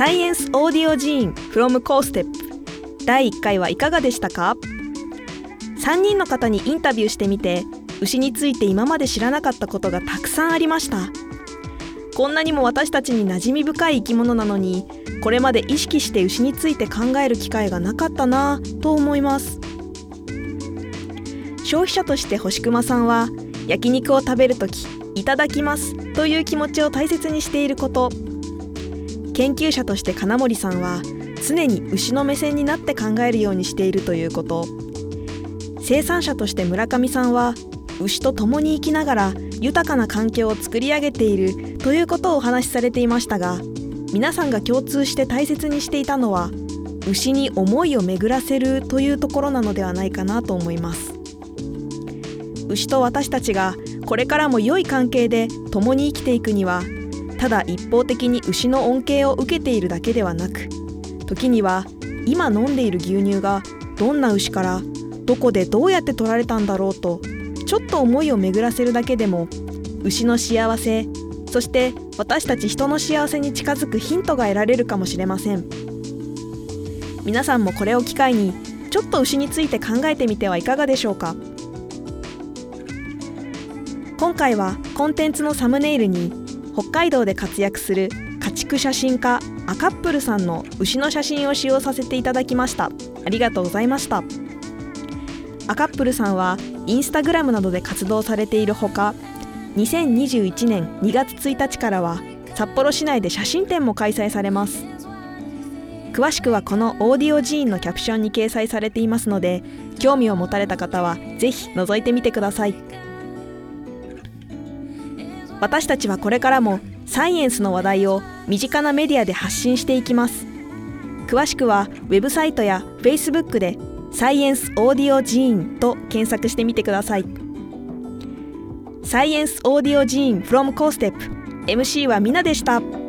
サイエンスオーディオジーン from コーステップ第1回はいかがでしたか？3人の方にインタビューしてみて牛について今まで知らなかったことがたくさんありました。こんなにも私たちに馴染み深い生き物なのにこれまで意識して牛について考える機会がなかったなぁと思います。消費者として星熊さんは焼肉を食べるときいただきますという気持ちを大切にしていること。研究者として金森さんは常に牛の目線になって考えるようにしているということ。生産者として村上さんは牛と共に生きながら豊かな環境を作り上げているということをお話しされていましたが皆さんが共通して大切にしていたのは牛に思いを巡らせるというところなのではないかなと思います。牛と私たちがこれからも良い関係で共に生きていくにはただ一方的に牛の恩恵を受けているだけではなく時には今飲んでいる牛乳がどんな牛からどこでどうやって取られたんだろうとちょっと思いを巡らせるだけでも牛の幸せそして私たち人の幸せに近づくヒントが得られるかもしれません。皆さんもこれを機会にちょっと牛について考えてみてはいかがでしょうか。今回はコンテンツのサムネイルに北海道で活躍する家畜写真家アカップルさんの牛の写真を使用させていただきました。ありがとうございました。アカップルさんはインスタグラムなどで活動されているほか2021年2月1日からは札幌市内で写真展も開催されます。詳しくはこのオーディオジーンのキャプションに掲載されていますので興味を持たれた方はぜひ覗いてみてください。私たちはこれからもサイエンスの話題を身近なメディアで発信していきます詳しくはウェブサイトや Facebook でサイエンスオーディオジーンと検索してみてくださいサイエンスオーディオジーン from コーステップ MC はみなでした。